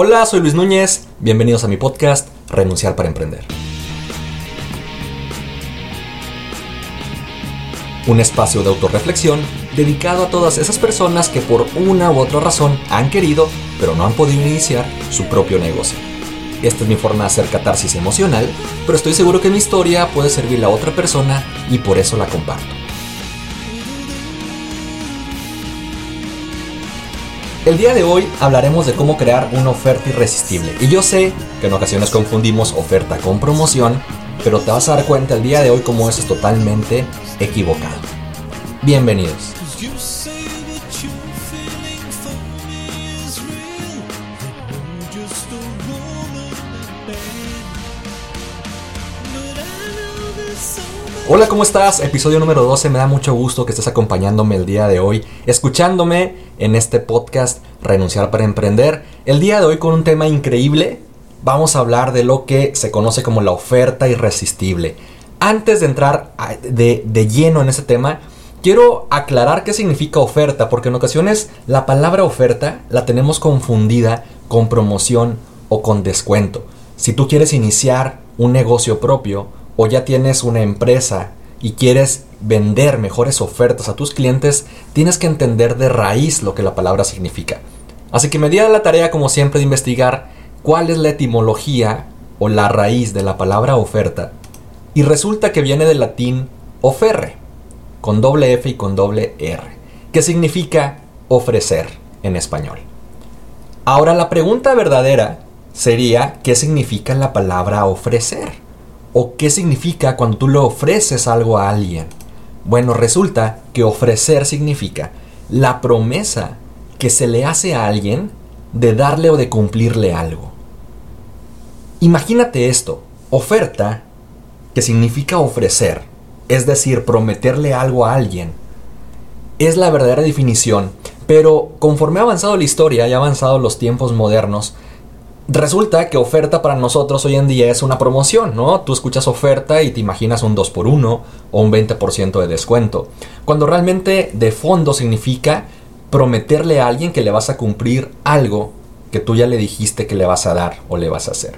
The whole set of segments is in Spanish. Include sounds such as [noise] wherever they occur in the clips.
Hola, soy Luis Núñez, bienvenidos a mi podcast Renunciar para Emprender. Un espacio de autorreflexión dedicado a todas esas personas que por una u otra razón han querido, pero no han podido iniciar su propio negocio. Esta es mi forma de hacer catarsis emocional, pero estoy seguro que mi historia puede servirle a otra persona y por eso la comparto. El día de hoy hablaremos de cómo crear una oferta irresistible. Y yo sé que en ocasiones confundimos oferta con promoción, pero te vas a dar cuenta el día de hoy cómo eso es totalmente equivocado. Bienvenidos. Hola, ¿cómo estás? Episodio número 12. Me da mucho gusto que estés acompañándome el día de hoy, escuchándome en este podcast Renunciar para Emprender. El día de hoy con un tema increíble. Vamos a hablar de lo que se conoce como la oferta irresistible. Antes de entrar de, de lleno en ese tema, quiero aclarar qué significa oferta, porque en ocasiones la palabra oferta la tenemos confundida con promoción o con descuento. Si tú quieres iniciar un negocio propio, o ya tienes una empresa y quieres vender mejores ofertas a tus clientes, tienes que entender de raíz lo que la palabra significa. Así que me di a la tarea, como siempre, de investigar cuál es la etimología o la raíz de la palabra oferta. Y resulta que viene del latín ofere, con doble F y con doble R, que significa ofrecer en español. Ahora la pregunta verdadera sería, ¿qué significa la palabra ofrecer? ¿O qué significa cuando tú le ofreces algo a alguien? Bueno, resulta que ofrecer significa la promesa que se le hace a alguien de darle o de cumplirle algo. Imagínate esto, oferta, que significa ofrecer, es decir, prometerle algo a alguien, es la verdadera definición, pero conforme ha avanzado la historia y ha avanzado los tiempos modernos, Resulta que oferta para nosotros hoy en día es una promoción, ¿no? Tú escuchas oferta y te imaginas un 2x1 o un 20% de descuento, cuando realmente de fondo significa prometerle a alguien que le vas a cumplir algo que tú ya le dijiste que le vas a dar o le vas a hacer.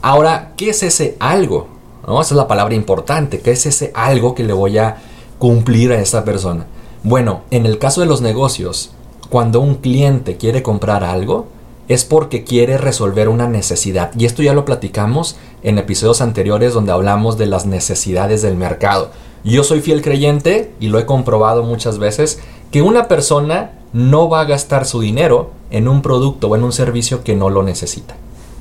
Ahora, ¿qué es ese algo? ¿No? Esa es la palabra importante. ¿Qué es ese algo que le voy a cumplir a esa persona? Bueno, en el caso de los negocios, cuando un cliente quiere comprar algo, es porque quiere resolver una necesidad. Y esto ya lo platicamos en episodios anteriores donde hablamos de las necesidades del mercado. Yo soy fiel creyente y lo he comprobado muchas veces que una persona no va a gastar su dinero en un producto o en un servicio que no lo necesita.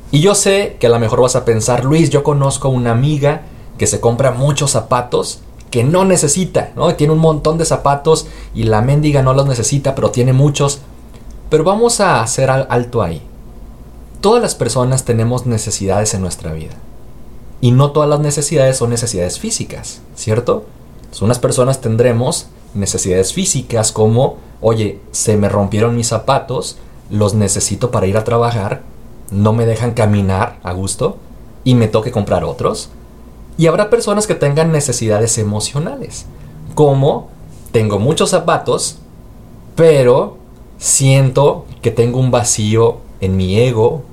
Y yo sé que a lo mejor vas a pensar, Luis, yo conozco una amiga que se compra muchos zapatos que no necesita, ¿no? Tiene un montón de zapatos y la mendiga no los necesita, pero tiene muchos. Pero vamos a hacer alto ahí. Todas las personas tenemos necesidades en nuestra vida. Y no todas las necesidades son necesidades físicas, ¿cierto? unas personas tendremos necesidades físicas como, oye, se me rompieron mis zapatos, los necesito para ir a trabajar, no me dejan caminar a gusto y me toque comprar otros. Y habrá personas que tengan necesidades emocionales, como tengo muchos zapatos, pero siento que tengo un vacío en mi ego,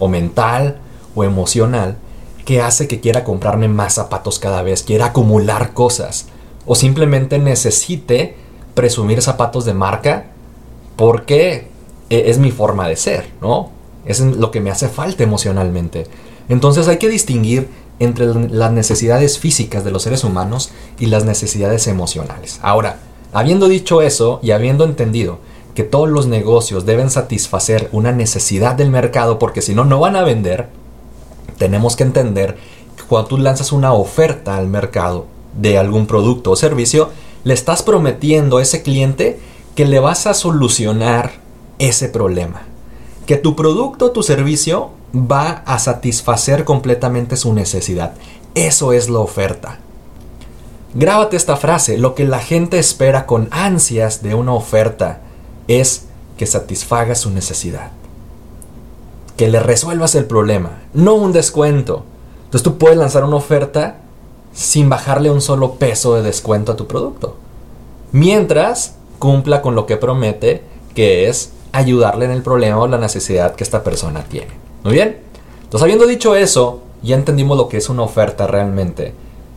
o mental, o emocional, que hace que quiera comprarme más zapatos cada vez, quiera acumular cosas, o simplemente necesite presumir zapatos de marca porque e, es mi forma de ser, ¿no? Es lo que me hace falta emocionalmente. Entonces hay que distinguir entre las necesidades físicas de los seres humanos y las necesidades emocionales. Ahora, habiendo dicho eso y habiendo entendido que todos los negocios deben satisfacer una necesidad del mercado porque si no, no van a vender, tenemos que entender que cuando tú lanzas una oferta al mercado de algún producto o servicio, le estás prometiendo a ese cliente que le vas a solucionar ese problema. Que tu producto o tu servicio va a satisfacer completamente su necesidad. Eso es la oferta. Grábate esta frase, lo que la gente espera con ansias de una oferta es que satisfaga su necesidad. Que le resuelvas el problema, no un descuento. Entonces tú puedes lanzar una oferta sin bajarle un solo peso de descuento a tu producto. Mientras cumpla con lo que promete, que es ayudarle en el problema o la necesidad que esta persona tiene. Muy bien. Entonces, habiendo dicho eso, ya entendimos lo que es una oferta realmente.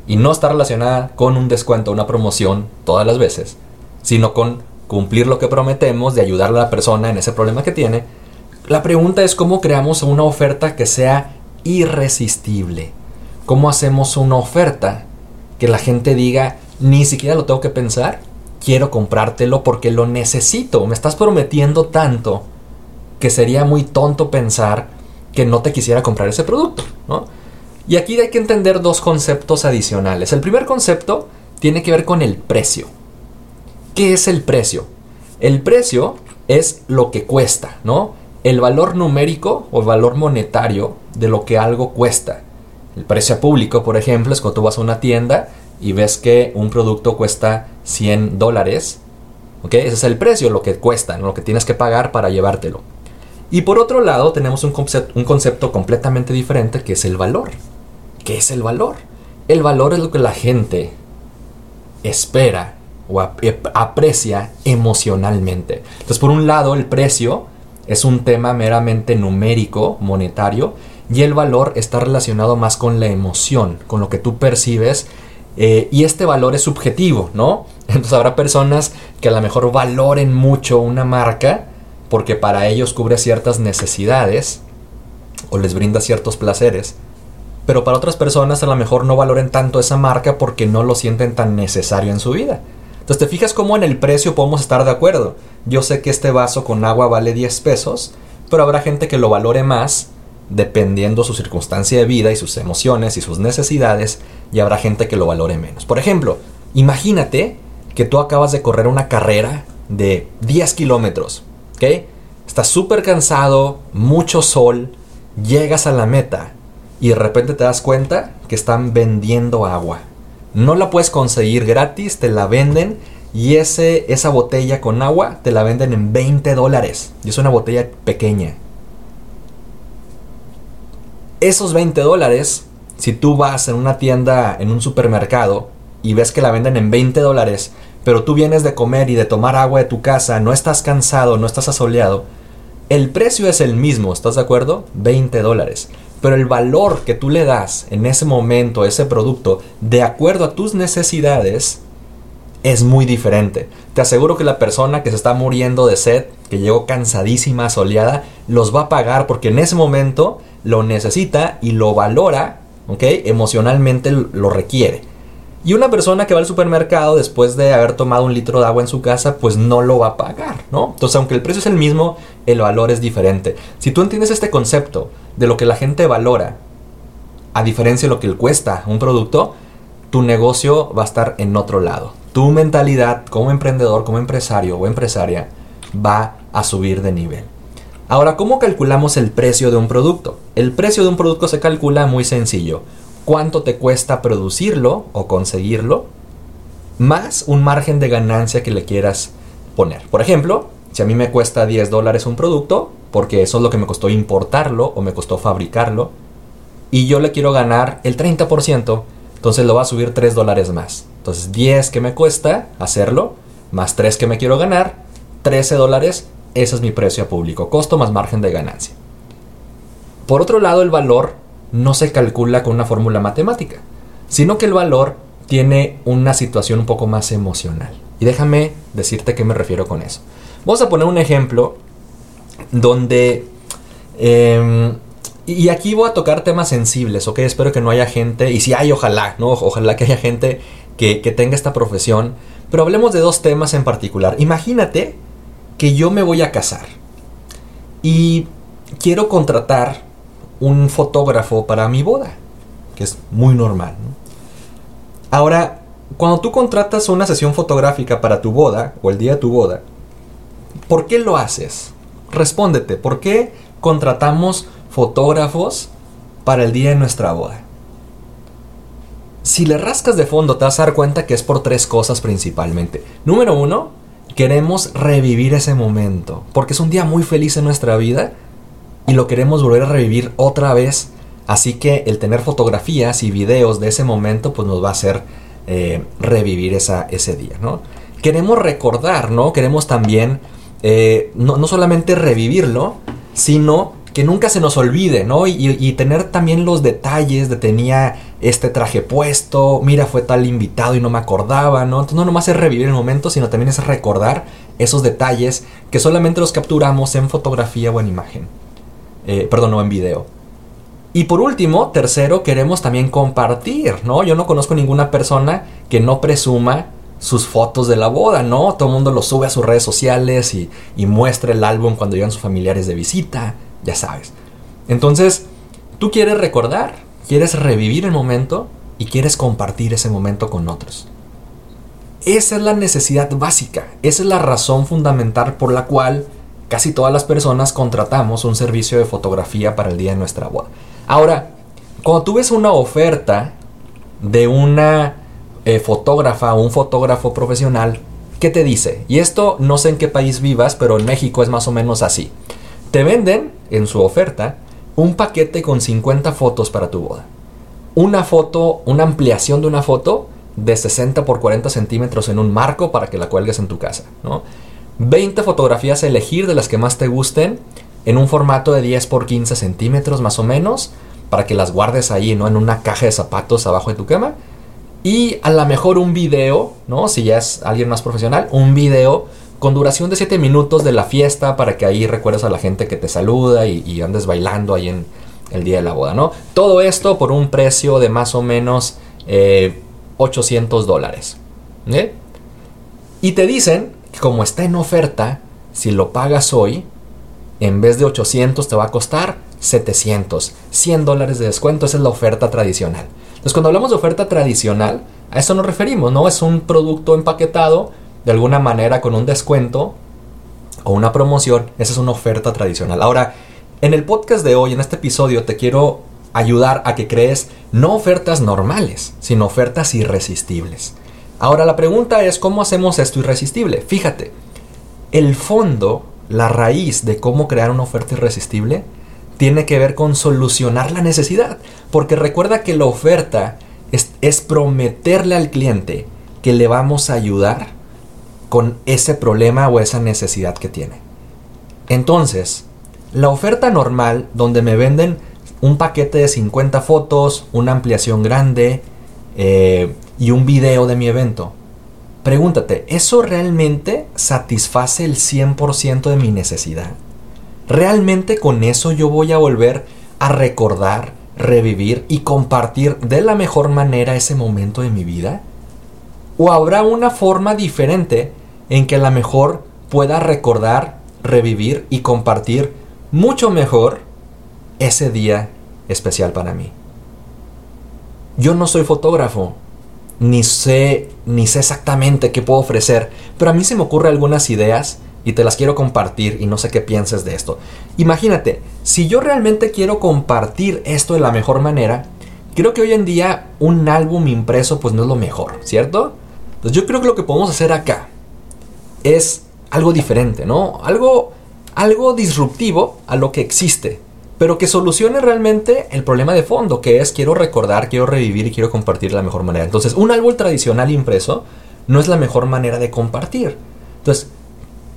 Y no está relacionada con un descuento, una promoción todas las veces, sino con cumplir lo que prometemos de ayudarle a la persona en ese problema que tiene. La pregunta es cómo creamos una oferta que sea irresistible. ¿Cómo hacemos una oferta que la gente diga, ni siquiera lo tengo que pensar, quiero comprártelo porque lo necesito, me estás prometiendo tanto que sería muy tonto pensar que no te quisiera comprar ese producto, Y aquí hay que entender dos conceptos adicionales. El primer concepto tiene que ver con el precio. ¿Qué es el precio? El precio es lo que cuesta, ¿no? El valor numérico o el valor monetario de lo que algo cuesta. El precio público, por ejemplo, es cuando tú vas a una tienda y ves que un producto cuesta 100 dólares. ¿Ok? Ese es el precio, lo que cuesta, lo que tienes que pagar para llevártelo. Y por otro lado, tenemos un un concepto completamente diferente que es el valor. ¿Qué es el valor? El valor es lo que la gente espera o aprecia emocionalmente. Entonces, por un lado, el precio es un tema meramente numérico, monetario, y el valor está relacionado más con la emoción, con lo que tú percibes, eh, y este valor es subjetivo, ¿no? [laughs] Entonces habrá personas que a lo mejor valoren mucho una marca porque para ellos cubre ciertas necesidades o les brinda ciertos placeres, pero para otras personas a lo mejor no valoren tanto esa marca porque no lo sienten tan necesario en su vida. Entonces te fijas cómo en el precio podemos estar de acuerdo. Yo sé que este vaso con agua vale 10 pesos, pero habrá gente que lo valore más dependiendo su circunstancia de vida y sus emociones y sus necesidades, y habrá gente que lo valore menos. Por ejemplo, imagínate que tú acabas de correr una carrera de 10 kilómetros, ¿ok? Estás súper cansado, mucho sol, llegas a la meta y de repente te das cuenta que están vendiendo agua. No la puedes conseguir gratis, te la venden y ese, esa botella con agua te la venden en 20 dólares. Y es una botella pequeña. Esos 20 dólares, si tú vas en una tienda, en un supermercado, y ves que la venden en 20 dólares, pero tú vienes de comer y de tomar agua de tu casa, no estás cansado, no estás asoleado, el precio es el mismo, ¿estás de acuerdo? 20 dólares. Pero el valor que tú le das en ese momento a ese producto, de acuerdo a tus necesidades, es muy diferente. Te aseguro que la persona que se está muriendo de sed, que llegó cansadísima, soleada, los va a pagar porque en ese momento lo necesita y lo valora, ¿ok? Emocionalmente lo requiere. Y una persona que va al supermercado después de haber tomado un litro de agua en su casa, pues no lo va a pagar, ¿no? Entonces, aunque el precio es el mismo, el valor es diferente. Si tú entiendes este concepto de lo que la gente valora, a diferencia de lo que le cuesta un producto, tu negocio va a estar en otro lado. Tu mentalidad como emprendedor, como empresario o empresaria va a subir de nivel. Ahora, ¿cómo calculamos el precio de un producto? El precio de un producto se calcula muy sencillo. ¿Cuánto te cuesta producirlo o conseguirlo? Más un margen de ganancia que le quieras poner. Por ejemplo, si a mí me cuesta 10 dólares un producto, porque eso es lo que me costó importarlo o me costó fabricarlo, y yo le quiero ganar el 30%, entonces lo va a subir 3 dólares más. Entonces 10 que me cuesta hacerlo, más 3 que me quiero ganar, 13 dólares ese es mi precio a público, costo más margen de ganancia. Por otro lado, el valor no se calcula con una fórmula matemática, sino que el valor tiene una situación un poco más emocional. Y déjame decirte qué me refiero con eso. Vamos a poner un ejemplo donde... Em, y aquí voy a tocar temas sensibles, ¿ok? Espero que no haya gente, y si hay, ojalá, ¿no? Ojalá que haya gente que, que tenga esta profesión. Pero hablemos de dos temas en particular. Imagínate que yo me voy a casar y quiero contratar un fotógrafo para mi boda, que es muy normal. Ahora, cuando tú contratas una sesión fotográfica para tu boda o el día de tu boda, ¿por qué lo haces? Respóndete, ¿por qué contratamos fotógrafos para el día de nuestra boda? Si le rascas de fondo te vas a dar cuenta que es por tres cosas principalmente. Número uno, queremos revivir ese momento, porque es un día muy feliz en nuestra vida y lo queremos volver a revivir otra vez. Así que el tener fotografías y videos de ese momento pues nos va a hacer eh, revivir esa, ese día, ¿no? Queremos recordar, ¿no? Queremos también eh, no, no, solamente revivirlo, sino que nunca se nos olvide, ¿no? Y, tener también los detalles de tenía este traje puesto, mira, fue tal invitado y no me acordaba, ¿no? Entonces no nomás es revivir el momento, sino también es recordar esos detalles que solamente los capturamos en fotografía o en imagen. Eh, perdón, no en video. Y por último, tercero, queremos también compartir, ¿no? Yo no conozco ninguna persona que no presuma sus fotos de la boda, ¿no? Todo el mundo lo sube a sus redes sociales y, y muestra el álbum cuando llegan sus familiares de visita, ya sabes. Entonces, tú quieres recordar, quieres revivir el momento y quieres compartir ese momento con otros. Esa es la necesidad básica, esa es la razón fundamental por la cual casi todas las personas contratamos un servicio de fotografía para el día de nuestra boda. Ahora, cuando tú ves una oferta de una eh, fotógrafa o un fotógrafo profesional, ¿qué te dice? Y esto no sé en qué país vivas, pero en México es más o menos así. Te venden en su oferta un paquete con 50 fotos para tu boda. Una foto, una ampliación de una foto de 60 por 40 centímetros en un marco para que la cuelgues en tu casa, ¿no? 20 fotografías a elegir de las que más te gusten en un formato de 10 por 15 centímetros más o menos para que las guardes ahí, ¿no? En una caja de zapatos abajo de tu cama y a lo mejor un video, ¿no? Si ya es alguien más profesional, un video con duración de 7 minutos de la fiesta para que ahí recuerdes a la gente que te saluda y, andes bailando ahí en el día de la boda, ¿no? Todo esto por un precio de más o menos 800 eh, dólares. ¿eh? Y te dicen que como está en oferta, si lo pagas hoy, en vez de 800 te va a costar 700, 100 dólares de descuento, esa es la oferta tradicional. Entonces, cuando hablamos de oferta tradicional, a eso nos referimos, ¿no? Es un producto empaquetado de alguna manera con un descuento o una promoción. Esa es una oferta tradicional. Ahora, en el podcast de hoy, en este episodio, te quiero ayudar a que crees no ofertas normales, sino ofertas irresistibles. Ahora, la pregunta es, ¿cómo hacemos esto irresistible? Fíjate, el fondo, la raíz de cómo crear una oferta irresistible, tiene que ver con solucionar la necesidad. Porque recuerda que la oferta es, prometerle al cliente que le vamos a ayudar con ese problema o esa necesidad que tiene. Entonces, la oferta normal donde me venden un paquete de 50 fotos, una ampliación grande eh, y un video de mi evento. Pregúntate, ¿eso realmente satisface el 100% de mi necesidad? Realmente con eso yo voy a volver a recordar, revivir y compartir de la mejor manera ese momento de mi vida? ¿O habrá una forma diferente en que a lo mejor pueda recordar, revivir y compartir mucho mejor ese día especial para mí? Yo no soy fotógrafo, ni sé, ni sé exactamente qué puedo ofrecer, pero a mí se me ocurren algunas ideas y te las quiero compartir y no sé qué pienses de esto. Imagínate, si yo realmente quiero compartir esto de la mejor manera, creo que hoy en día un álbum impreso pues no es lo mejor, ¿cierto? Entonces yo creo que lo que podemos hacer acá es algo diferente, ¿no? Algo, algo disruptivo a lo que existe, pero que solucione realmente el problema de fondo, que es quiero recordar, quiero revivir y quiero compartir de la mejor manera. Entonces, un álbum tradicional impreso no es la mejor manera de compartir. Entonces,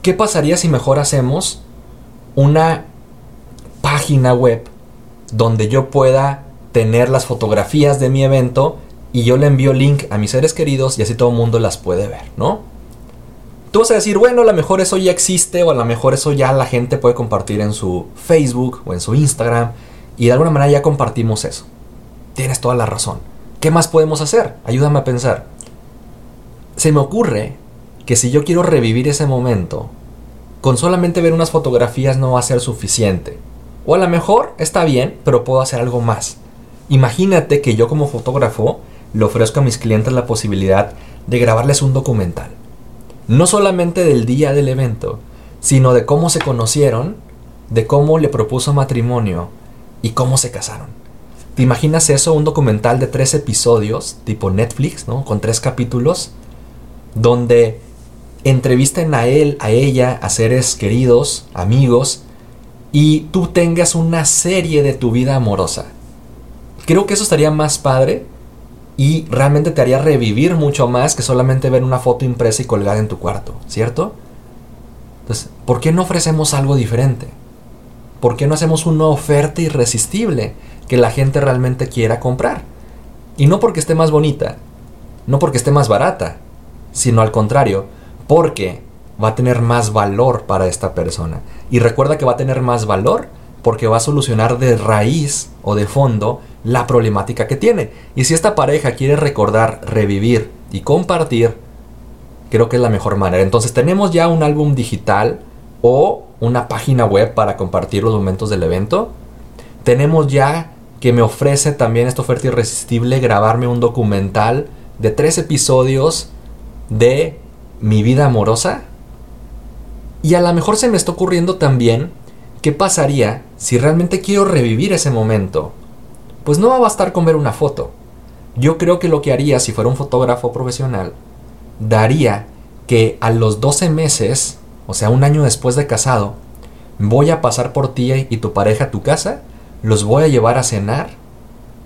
¿Qué pasaría si mejor hacemos una página web donde yo pueda tener las fotografías de mi evento y yo le envío link a mis seres queridos y así todo el mundo las puede ver, ¿no? Tú vas a decir, bueno, a lo mejor eso ya existe o a lo mejor eso ya la gente puede compartir en su Facebook o en su Instagram y de alguna manera ya compartimos eso. Tienes toda la razón. ¿Qué más podemos hacer? Ayúdame a pensar. Se me ocurre que si yo quiero revivir ese momento, con solamente ver unas fotografías no va a ser suficiente. O a lo mejor está bien, pero puedo hacer algo más. Imagínate que yo como fotógrafo le ofrezco a mis clientes la posibilidad de grabarles un documental. No solamente del día del evento, sino de cómo se conocieron, de cómo le propuso matrimonio y cómo se casaron. ¿Te imaginas eso? Un documental de tres episodios, tipo Netflix, ¿no? Con tres capítulos, donde entrevisten a él, a ella, a seres queridos, amigos, y tú tengas una serie de tu vida amorosa. Creo que eso estaría más padre y realmente te haría revivir mucho más que solamente ver una foto impresa y colgada en tu cuarto, ¿cierto? Entonces, ¿por qué no ofrecemos algo diferente? ¿Por qué no hacemos una oferta irresistible que la gente realmente quiera comprar? Y no porque esté más bonita, no porque esté más barata, sino al contrario, porque va a tener más valor para esta persona. Y recuerda que va a tener más valor porque va a solucionar de raíz o de fondo la problemática que tiene. Y si esta pareja quiere recordar, revivir y compartir, creo que es la mejor manera. Entonces tenemos ya un álbum digital o una página web para compartir los momentos del evento. Tenemos ya que me ofrece también esta oferta irresistible grabarme un documental de tres episodios de mi vida amorosa. Y a lo mejor se me está ocurriendo también qué pasaría si realmente quiero revivir ese momento. Pues no va a bastar con ver una foto. Yo creo que lo que haría si fuera un fotógrafo profesional, daría que a los 12 meses, o sea, un año después de casado, voy a pasar por ti y tu pareja a tu casa, los voy a llevar a cenar,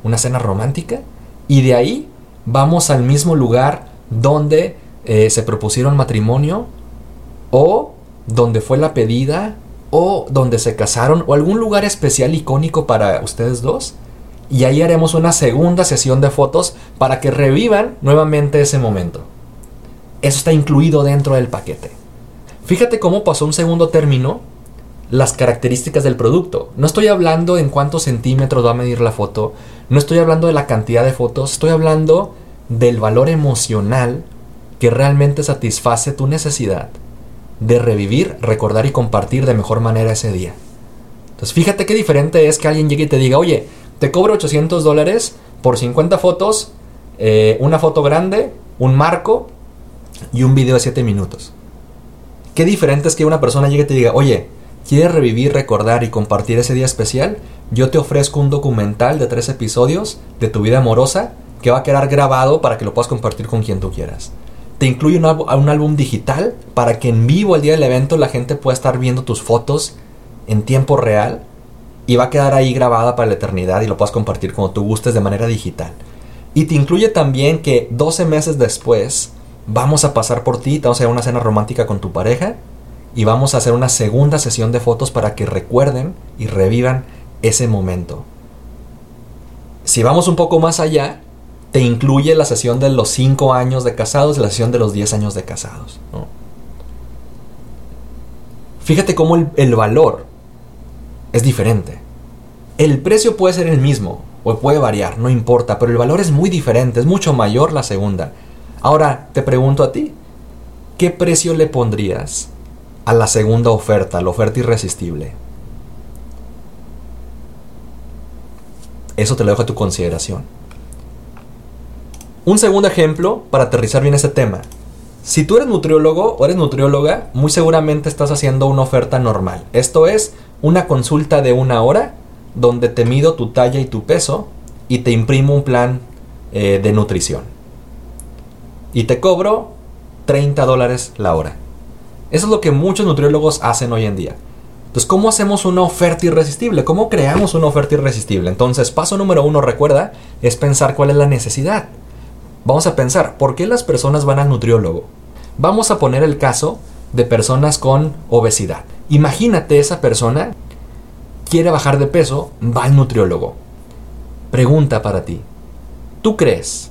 una cena romántica, y de ahí vamos al mismo lugar donde eh, se propusieron matrimonio, o donde fue la pedida, o donde se casaron, o algún lugar especial icónico para ustedes dos. Y ahí haremos una segunda sesión de fotos para que revivan nuevamente ese momento. Eso está incluido dentro del paquete. Fíjate cómo pasó un segundo término las características del producto. No estoy hablando en cuántos centímetros va a medir la foto, no estoy hablando de la cantidad de fotos, estoy hablando del valor emocional que realmente satisface tu necesidad de revivir, recordar y compartir de mejor manera ese día. Entonces fíjate qué diferente es que alguien llegue y te diga, oye, te cobro 800 dólares por 50 fotos, eh, una foto grande, un marco y un video de 7 minutos. Qué diferente es que una persona llegue y te diga, oye, ¿quieres revivir, recordar y compartir ese día especial? Yo te ofrezco un documental de tres episodios de tu vida amorosa que va a quedar grabado para que lo puedas compartir con quien tú quieras. Te incluye un, álbum digital para que en vivo el día del evento la gente pueda estar viendo tus fotos en tiempo real y va a quedar ahí grabada para la eternidad y lo puedas compartir como tú gustes de manera digital. Y te incluye también que 12 meses después vamos a pasar por ti, te vamos a hacer una cena romántica con tu pareja y vamos a hacer una segunda sesión de fotos para que recuerden y revivan ese momento. Si vamos un poco más allá, te incluye la sesión de los 5 años de casados y la sesión de los 10 años de casados. Fíjate cómo el, el valor es diferente. El precio puede ser el mismo o puede variar, no importa, pero el valor es muy diferente, es mucho mayor la segunda. Ahora, te pregunto a ti, ¿qué precio le pondrías a la segunda oferta, la oferta irresistible? Eso te lo dejo a tu consideración. Un segundo ejemplo para aterrizar bien ese tema. Si tú eres nutriólogo o eres nutrióloga, muy seguramente estás haciendo una oferta normal. Esto es una consulta de una hora donde te mido tu talla y tu peso y te imprimo un plan eh, de nutrición y te cobro 30 dólares la hora. Eso es lo que muchos nutriólogos hacen hoy en día. Entonces, ¿cómo hacemos una oferta irresistible? ¿Cómo creamos una oferta irresistible? Entonces, paso número uno, recuerda, es pensar cuál es la necesidad. Vamos a pensar, ¿por qué las personas van al nutriólogo? Vamos a poner el caso de personas con obesidad. Imagínate esa persona quiere bajar de peso, va al nutriólogo. Pregunta para ti. ¿Tú crees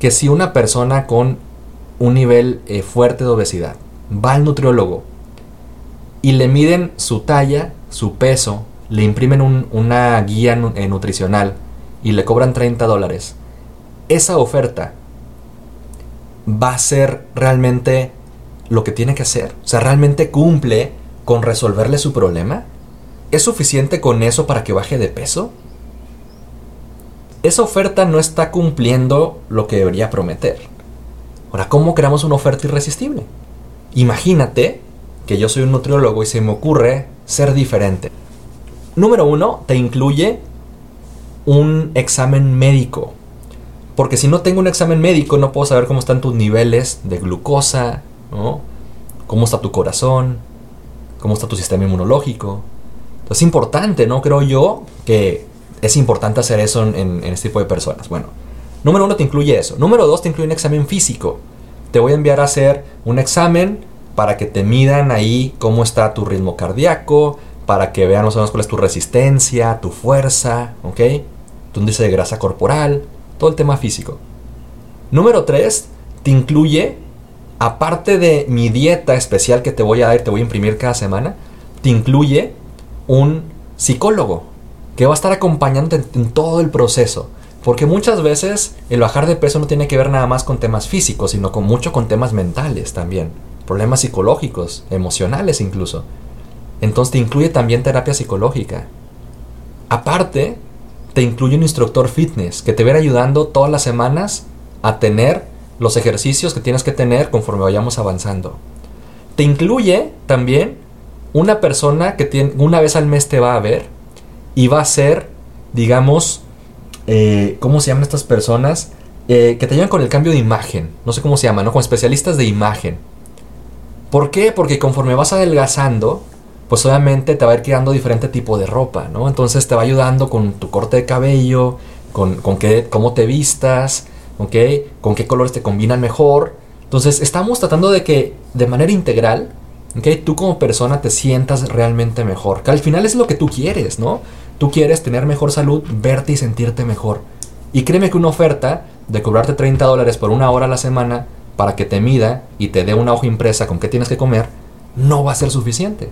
que si una persona con un nivel eh, fuerte de obesidad va al nutriólogo y le miden su talla, su peso, le imprimen una guía eh, nutricional y le cobran 30 dólares, esa oferta va a ser realmente lo que tiene que hacer. O sea, realmente cumple con resolverle su problema. ¿Es suficiente con eso para que baje de peso? esa oferta no está cumpliendo lo que debería prometer. Ahora, ¿cómo creamos una oferta irresistible? Imagínate que yo soy un nutriólogo y se me ocurre ser diferente. Número uno, te incluye un examen médico. Porque si no tengo un examen médico, no puedo saber cómo están tus niveles de glucosa, ¿no? cómo está tu corazón, cómo está tu sistema inmunológico. Entonces es importante, ¿no? Creo yo que es importante hacer eso en, este tipo de personas. Bueno, número uno te incluye eso. Número dos te incluye un examen físico. Te voy a enviar a hacer un examen para que te midan ahí cómo está tu ritmo cardíaco, para que vean más o menos cuál es tu resistencia, tu fuerza, ¿ok? Tu índice de grasa corporal, todo el tema físico. Número 3, te incluye, aparte de mi dieta especial que te voy a dar, te voy a imprimir cada semana, te incluye un psicólogo que va a estar acompañándote en todo el proceso. Porque muchas veces el bajar de peso no tiene que ver nada más con temas físicos, sino con mucho con temas mentales también. Problemas psicológicos, emocionales incluso. Entonces te incluye también terapia psicológica. Aparte, te incluye un instructor fitness que te va ayudando todas las semanas a tener los ejercicios que tienes que tener conforme vayamos avanzando. Te incluye también una persona que tiene, una vez al mes te va a ver y va a ser, digamos, eh, ¿cómo se llaman estas personas? Eh, que te ayudan con el cambio de imagen. No sé cómo se llaman, ¿no? Como especialistas de imagen. ¿Por qué? Porque conforme vas adelgazando, pues obviamente te va a ir creando diferente tipo de ropa, ¿no? Entonces te va ayudando con tu corte de cabello, con, con qué, cómo te vistas, ¿ok? Con qué colores te combinan mejor. Entonces estamos tratando de que de manera integral, ¿ok? Tú como persona te sientas realmente mejor. Que al final es lo que tú quieres, ¿no? Tú quieres tener mejor salud, verte y sentirte mejor. Y créeme que una oferta de cobrarte 30 dólares por una hora a la semana para que te mida y te dé una hoja impresa con qué tienes que comer, no va a ser suficiente.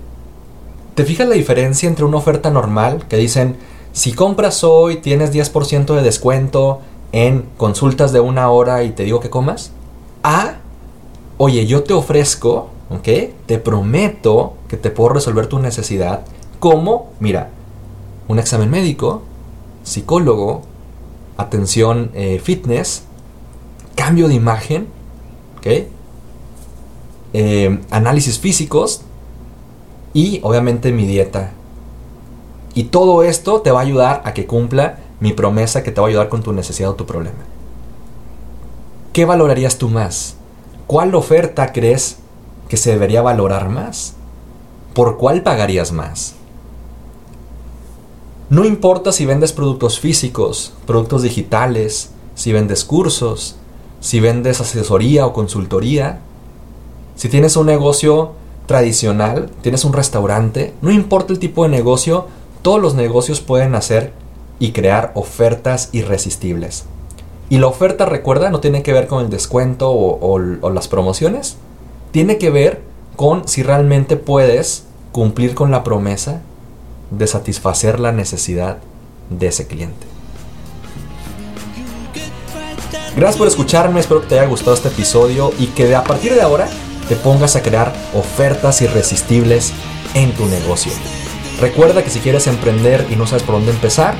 ¿Te fijas la diferencia entre una oferta normal que dicen, si compras hoy tienes 10% de descuento en consultas de una hora y te digo que comas? A, oye, yo te ofrezco, ¿ok? Te prometo que te puedo resolver tu necesidad. como, Mira, un examen médico, psicólogo, atención eh, fitness, cambio de imagen, ¿ok? Eh, análisis físicos, y obviamente mi dieta. Y todo esto te va a ayudar a que cumpla mi promesa que te va a ayudar con tu necesidad o tu problema. ¿Qué valorarías tú más? ¿Cuál oferta crees que se debería valorar más? ¿Por cuál pagarías más? No importa si vendes productos físicos, productos digitales, si vendes cursos, si vendes asesoría o consultoría, si tienes un negocio tradicional, tienes un restaurante, no importa el tipo de negocio, todos los negocios pueden hacer y crear ofertas irresistibles. Y la oferta, recuerda, no tiene que ver con el descuento o, las promociones, tiene que ver con si realmente puedes cumplir con la promesa de satisfacer la necesidad de ese cliente. Gracias por escucharme, espero que te haya gustado este episodio y que a partir de ahora te pongas a crear ofertas irresistibles en tu negocio. Recuerda que si quieres emprender y no sabes por dónde empezar,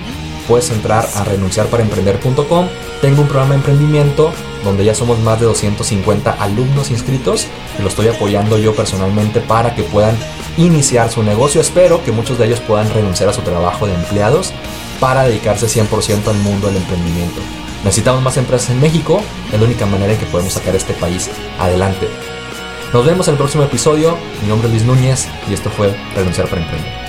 puedes entrar a renunciarparaemprender.com. Tengo un programa de emprendimiento donde ya somos más de 250 alumnos inscritos y lo estoy apoyando yo personalmente para que puedan iniciar su negocio. Espero que muchos de ellos puedan renunciar a su trabajo de empleados para dedicarse 100% al mundo del emprendimiento. Necesitamos más empresas en México, es la única manera en que podemos sacar este país adelante. Nos vemos en el próximo episodio. Mi nombre es Luis Núñez y esto fue Renunciar para Emprender.